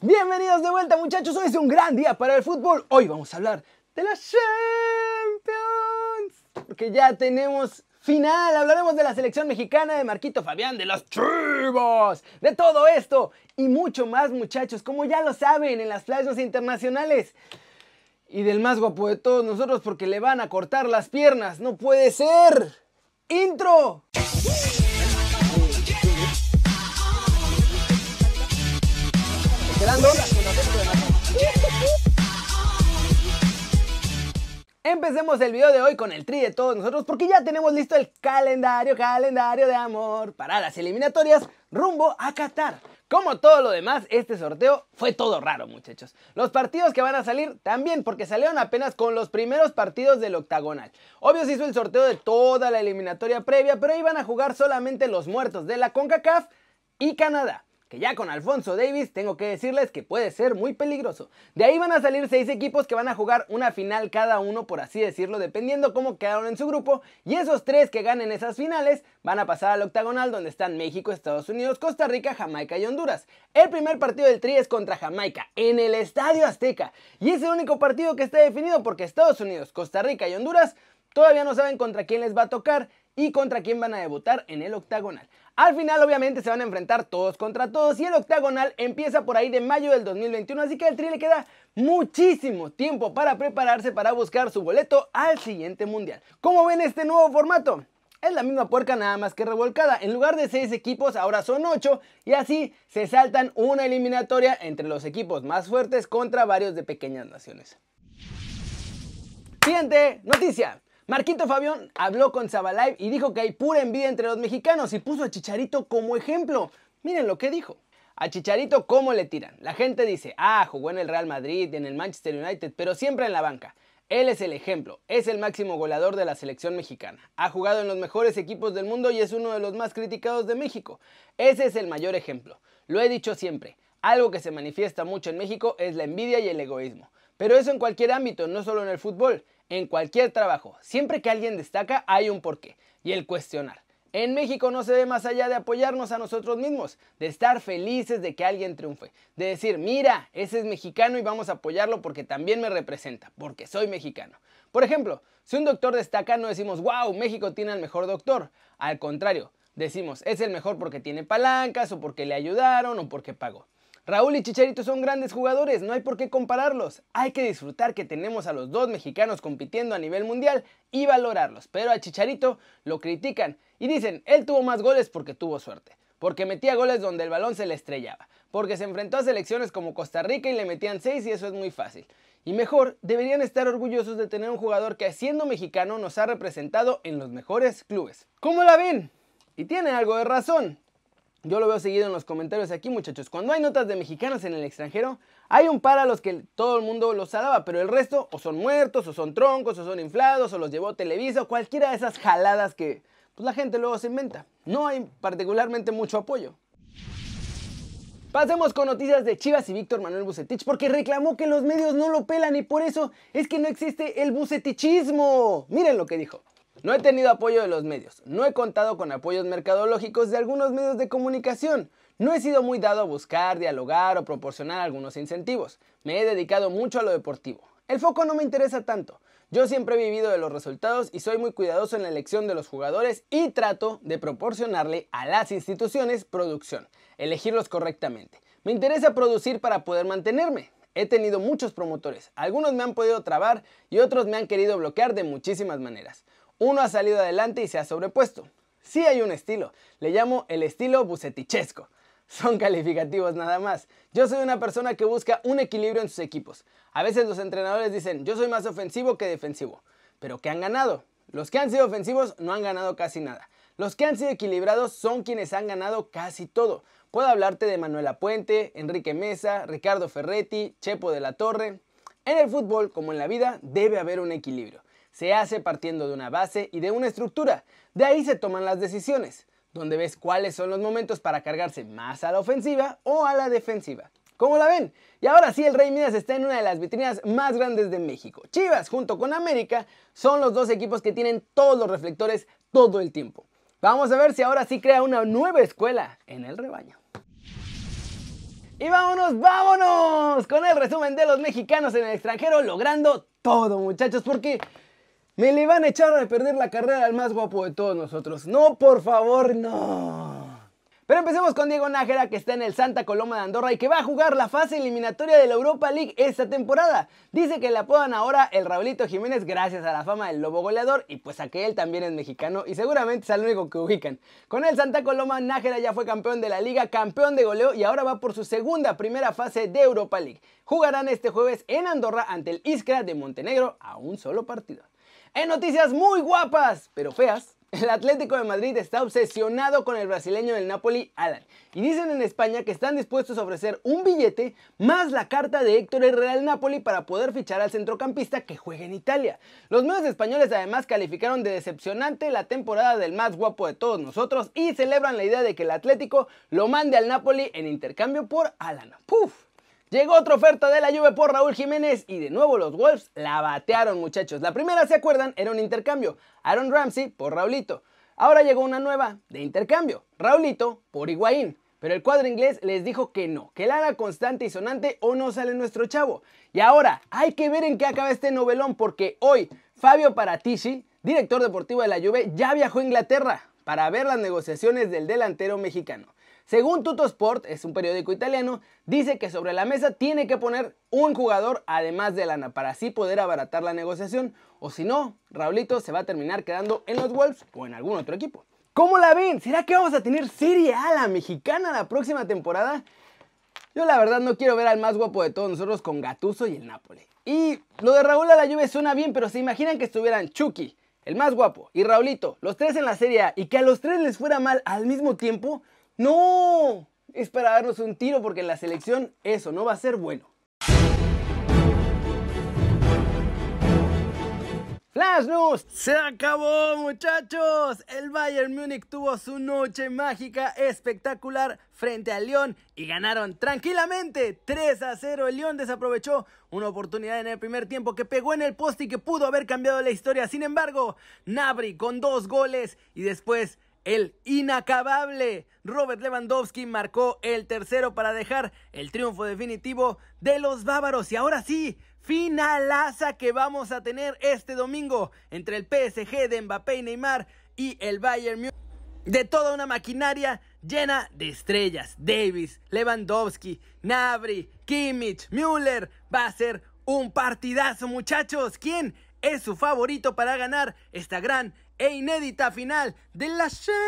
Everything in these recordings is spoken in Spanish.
Bienvenidos de vuelta muchachos, hoy es un gran día para el fútbol. Hoy vamos a hablar de la Champions. Porque ya tenemos final, hablaremos de la selección mexicana, de Marquito Fabián, de los Chivos, de todo esto y mucho más muchachos, como ya lo saben en las playas internacionales. Y del más guapo de todos nosotros porque le van a cortar las piernas, no puede ser. Intro. Empecemos el video de hoy con el tri de todos nosotros porque ya tenemos listo el calendario, calendario de amor para las eliminatorias rumbo a Qatar. Como todo lo demás, este sorteo fue todo raro, muchachos. Los partidos que van a salir también, porque salieron apenas con los primeros partidos del octagonal. Obvio se hizo el sorteo de toda la eliminatoria previa, pero iban a jugar solamente los muertos de la CONCACAF y Canadá que ya con Alfonso Davis tengo que decirles que puede ser muy peligroso. De ahí van a salir seis equipos que van a jugar una final cada uno, por así decirlo, dependiendo cómo quedaron en su grupo, y esos tres que ganen esas finales van a pasar al octagonal donde están México, Estados Unidos, Costa Rica, Jamaica y Honduras. El primer partido del Tri es contra Jamaica, en el Estadio Azteca, y es el único partido que está definido porque Estados Unidos, Costa Rica y Honduras todavía no saben contra quién les va a tocar y contra quién van a debutar en el octagonal. Al final obviamente se van a enfrentar todos contra todos y el octagonal empieza por ahí de mayo del 2021, así que al Tri le queda muchísimo tiempo para prepararse para buscar su boleto al siguiente mundial. ¿Cómo ven este nuevo formato? Es la misma puerca nada más que revolcada. En lugar de 6 equipos ahora son 8 y así se saltan una eliminatoria entre los equipos más fuertes contra varios de pequeñas naciones. Siguiente noticia. Marquito Fabián habló con Zabalive y dijo que hay pura envidia entre los mexicanos y puso a Chicharito como ejemplo. Miren lo que dijo. A Chicharito, ¿cómo le tiran? La gente dice, ah, jugó en el Real Madrid, en el Manchester United, pero siempre en la banca. Él es el ejemplo, es el máximo goleador de la selección mexicana. Ha jugado en los mejores equipos del mundo y es uno de los más criticados de México. Ese es el mayor ejemplo. Lo he dicho siempre, algo que se manifiesta mucho en México es la envidia y el egoísmo. Pero eso en cualquier ámbito, no solo en el fútbol en cualquier trabajo. Siempre que alguien destaca hay un porqué y el cuestionar. En México no se ve más allá de apoyarnos a nosotros mismos, de estar felices de que alguien triunfe, de decir, mira, ese es mexicano y vamos a apoyarlo porque también me representa, porque soy mexicano. Por ejemplo, si un doctor destaca no decimos, wow, México tiene al mejor doctor. Al contrario, decimos, es el mejor porque tiene palancas o porque le ayudaron o porque pagó. Raúl y Chicharito son grandes jugadores, no hay por qué compararlos. Hay que disfrutar que tenemos a los dos mexicanos compitiendo a nivel mundial y valorarlos. Pero a Chicharito lo critican y dicen, él tuvo más goles porque tuvo suerte, porque metía goles donde el balón se le estrellaba, porque se enfrentó a selecciones como Costa Rica y le metían 6 y eso es muy fácil. Y mejor, deberían estar orgullosos de tener un jugador que siendo mexicano nos ha representado en los mejores clubes. ¿Cómo la ven? Y tiene algo de razón. Yo lo veo seguido en los comentarios aquí, muchachos. Cuando hay notas de mexicanos en el extranjero, hay un par a los que todo el mundo los alaba, pero el resto o son muertos, o son troncos, o son inflados, o los llevó Televisa, o cualquiera de esas jaladas que pues, la gente luego se inventa. No hay particularmente mucho apoyo. Pasemos con noticias de Chivas y Víctor Manuel Bucetich, porque reclamó que los medios no lo pelan y por eso es que no existe el bucetichismo. Miren lo que dijo. No he tenido apoyo de los medios, no he contado con apoyos mercadológicos de algunos medios de comunicación, no he sido muy dado a buscar, dialogar o proporcionar algunos incentivos, me he dedicado mucho a lo deportivo. El foco no me interesa tanto, yo siempre he vivido de los resultados y soy muy cuidadoso en la elección de los jugadores y trato de proporcionarle a las instituciones producción, elegirlos correctamente. Me interesa producir para poder mantenerme. He tenido muchos promotores, algunos me han podido trabar y otros me han querido bloquear de muchísimas maneras. Uno ha salido adelante y se ha sobrepuesto. Sí hay un estilo, le llamo el estilo bucetichesco. Son calificativos nada más. Yo soy una persona que busca un equilibrio en sus equipos. A veces los entrenadores dicen, yo soy más ofensivo que defensivo. Pero ¿qué han ganado? Los que han sido ofensivos no han ganado casi nada. Los que han sido equilibrados son quienes han ganado casi todo. Puedo hablarte de Manuela Puente, Enrique Mesa, Ricardo Ferretti, Chepo de la Torre. En el fútbol, como en la vida, debe haber un equilibrio se hace partiendo de una base y de una estructura. De ahí se toman las decisiones, donde ves cuáles son los momentos para cargarse más a la ofensiva o a la defensiva. ¿Cómo la ven? Y ahora sí, el Rey Midas está en una de las vitrinas más grandes de México. Chivas junto con América son los dos equipos que tienen todos los reflectores todo el tiempo. Vamos a ver si ahora sí crea una nueva escuela en el rebaño. Y vámonos, vámonos con el resumen de los mexicanos en el extranjero logrando todo muchachos porque me le van a echar a perder la carrera al más guapo de todos nosotros. No, por favor, no. Pero empecemos con Diego Nájera que está en el Santa Coloma de Andorra y que va a jugar la fase eliminatoria de la Europa League esta temporada. Dice que le apodan ahora el Raulito Jiménez gracias a la fama del lobo goleador y pues a que él también es mexicano y seguramente es el único que ubican. Con el Santa Coloma Nájera ya fue campeón de la liga, campeón de goleo y ahora va por su segunda primera fase de Europa League. Jugarán este jueves en Andorra ante el Iskra de Montenegro a un solo partido. En noticias muy guapas, pero feas, el Atlético de Madrid está obsesionado con el brasileño del Napoli, Alan. Y dicen en España que están dispuestos a ofrecer un billete más la carta de Héctor Herrera al Napoli para poder fichar al centrocampista que juegue en Italia. Los medios españoles además calificaron de decepcionante la temporada del más guapo de todos nosotros y celebran la idea de que el Atlético lo mande al Napoli en intercambio por Alan. ¡Puf! Llegó otra oferta de la Juve por Raúl Jiménez y de nuevo los Wolves la batearon muchachos. La primera, ¿se acuerdan? Era un intercambio. Aaron Ramsey por Raulito. Ahora llegó una nueva de intercambio. Raulito por Higuaín. Pero el cuadro inglés les dijo que no, que la haga constante y sonante o no sale nuestro chavo. Y ahora hay que ver en qué acaba este novelón porque hoy Fabio Paratici, director deportivo de la Juve, ya viajó a Inglaterra para ver las negociaciones del delantero mexicano. Según Tutosport, es un periódico italiano, dice que sobre la mesa tiene que poner un jugador además de Lana para así poder abaratar la negociación, o si no, Raulito se va a terminar quedando en los Wolves o en algún otro equipo. ¿Cómo la ven? ¿Será que vamos a tener Serie A la mexicana la próxima temporada? Yo la verdad no quiero ver al más guapo de todos nosotros con Gatuso y el Napoli. Y lo de Raúl a la lluvia suena bien, pero se imaginan que estuvieran Chucky, el más guapo, y Raulito, los tres en la Serie A, y que a los tres les fuera mal al mismo tiempo, no, es para darnos un tiro porque en la selección eso no va a ser bueno. Flash se acabó muchachos. El Bayern Múnich tuvo su noche mágica espectacular frente al Lyon y ganaron tranquilamente 3 a 0. El Lyon desaprovechó una oportunidad en el primer tiempo que pegó en el poste y que pudo haber cambiado la historia. Sin embargo, Nabri con dos goles y después el inacabable Robert Lewandowski marcó el tercero para dejar el triunfo definitivo de los bávaros. Y ahora sí, finalaza que vamos a tener este domingo entre el PSG de Mbappé y Neymar y el Bayern Múnich. De toda una maquinaria llena de estrellas. Davis, Lewandowski, Nabri, Kimmich, Müller. Va a ser un partidazo, muchachos. ¿Quién es su favorito para ganar esta gran e inédita final de la Champions.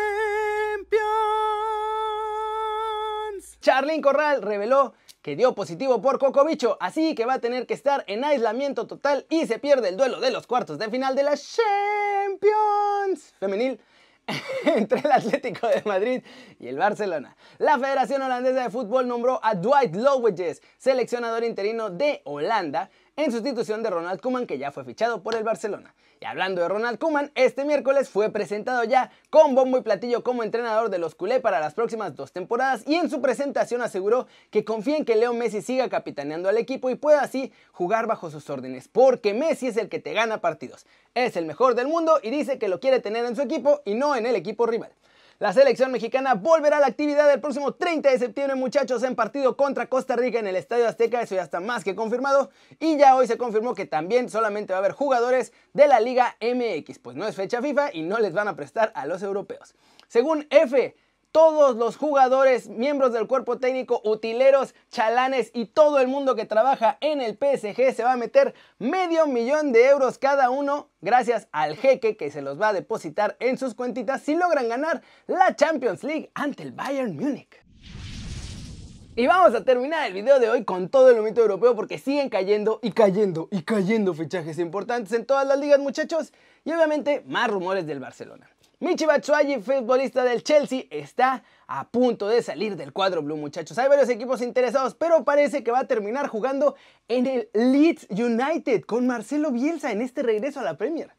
Charlín Corral reveló que dio positivo por Cocobicho, así que va a tener que estar en aislamiento total y se pierde el duelo de los cuartos de final de la Champions femenil entre el Atlético de Madrid y el Barcelona. La Federación Holandesa de Fútbol nombró a Dwight Lowiges, seleccionador interino de Holanda, en sustitución de Ronald Koeman que ya fue fichado por el Barcelona. Y hablando de Ronald Koeman, este miércoles fue presentado ya con bombo y platillo como entrenador de los culé para las próximas dos temporadas y en su presentación aseguró que confía en que Leo Messi siga capitaneando al equipo y pueda así jugar bajo sus órdenes, porque Messi es el que te gana partidos, es el mejor del mundo y dice que lo quiere tener en su equipo y no en el equipo rival. La selección mexicana volverá a la actividad el próximo 30 de septiembre, muchachos, en partido contra Costa Rica en el Estadio Azteca. Eso ya está más que confirmado. Y ya hoy se confirmó que también solamente va a haber jugadores de la Liga MX, pues no es fecha FIFA y no les van a prestar a los europeos. Según F, todos los jugadores, miembros del cuerpo técnico, utileros, chalanes y todo el mundo que trabaja en el PSG se va a meter medio millón de euros cada uno gracias al jeque que se los va a depositar en sus cuentitas si logran ganar la Champions League ante el Bayern Múnich. Y vamos a terminar el video de hoy con todo el momento europeo porque siguen cayendo y cayendo y cayendo fichajes importantes en todas las ligas muchachos y obviamente más rumores del Barcelona. Michi Batshuayi, futbolista del Chelsea, está a punto de salir del cuadro blue, muchachos. Hay varios equipos interesados, pero parece que va a terminar jugando en el Leeds United con Marcelo Bielsa en este regreso a la Premier.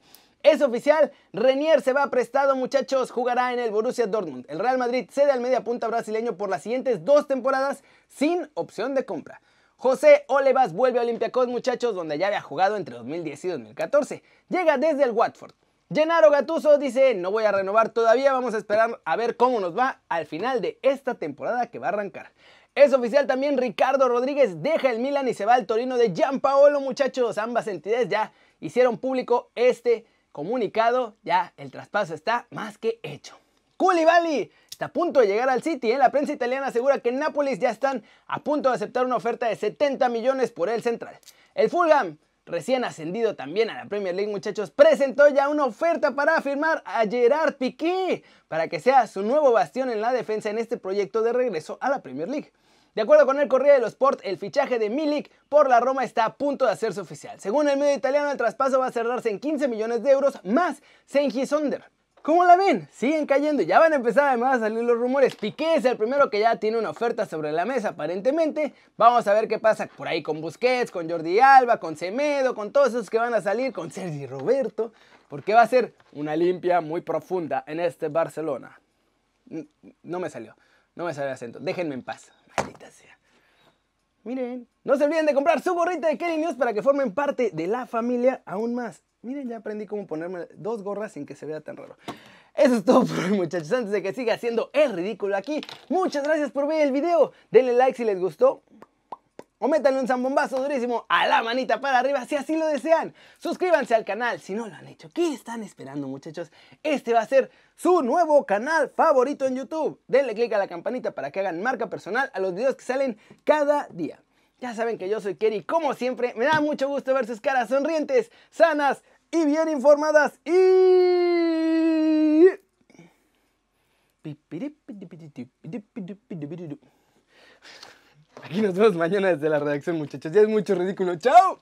Es oficial, Renier se va prestado, muchachos, jugará en el Borussia Dortmund. El Real Madrid cede al mediapunta brasileño por las siguientes dos temporadas sin opción de compra. José Olevas vuelve a Olympiacos, muchachos, donde ya había jugado entre 2010 y 2014. Llega desde el Watford. Gennaro Gatuso dice, no voy a renovar todavía, vamos a esperar a ver cómo nos va al final de esta temporada que va a arrancar. Es oficial también Ricardo Rodríguez deja el Milan y se va al Torino de Gianpaolo, muchachos. Ambas entidades ya hicieron público este comunicado. Ya el traspaso está más que hecho. Koulibaly está a punto de llegar al City. ¿eh? La prensa italiana asegura que Nápoles ya están a punto de aceptar una oferta de 70 millones por el central. El Fulham recién ascendido también a la Premier League, muchachos, presentó ya una oferta para firmar a Gerard Piqué para que sea su nuevo bastión en la defensa en este proyecto de regreso a la Premier League. De acuerdo con el Corriere dello Sport, el fichaje de Milik por la Roma está a punto de hacerse oficial. Según el medio italiano, el traspaso va a cerrarse en 15 millones de euros más Sengi Sonder. ¿Cómo la ven? Siguen cayendo, ya van a empezar además a salir los rumores. Piqué es el primero que ya tiene una oferta sobre la mesa aparentemente. Vamos a ver qué pasa por ahí con Busquets, con Jordi Alba, con Semedo, con todos esos que van a salir, con Sergi Roberto, porque va a ser una limpia muy profunda en este Barcelona. No me salió, no me salió el acento. Déjenme en paz, maldita sea. Miren, no se olviden de comprar su gorrita de Kenny News para que formen parte de la familia aún más. Miren, ya aprendí cómo ponerme dos gorras sin que se vea tan raro. Eso es todo por hoy, muchachos. Antes de que siga haciendo el ridículo aquí, muchas gracias por ver el video. Denle like si les gustó. O métanle un zambombazo durísimo a la manita para arriba si así lo desean. Suscríbanse al canal si no lo han hecho. ¿Qué están esperando, muchachos? Este va a ser su nuevo canal favorito en YouTube. Denle click a la campanita para que hagan marca personal a los videos que salen cada día. Ya saben que yo soy Kerry, como siempre, me da mucho gusto ver sus caras sonrientes, sanas y bien informadas y... Aquí nos vemos mañana desde la redacción, muchachos. Ya es mucho ridículo. ¡Chao!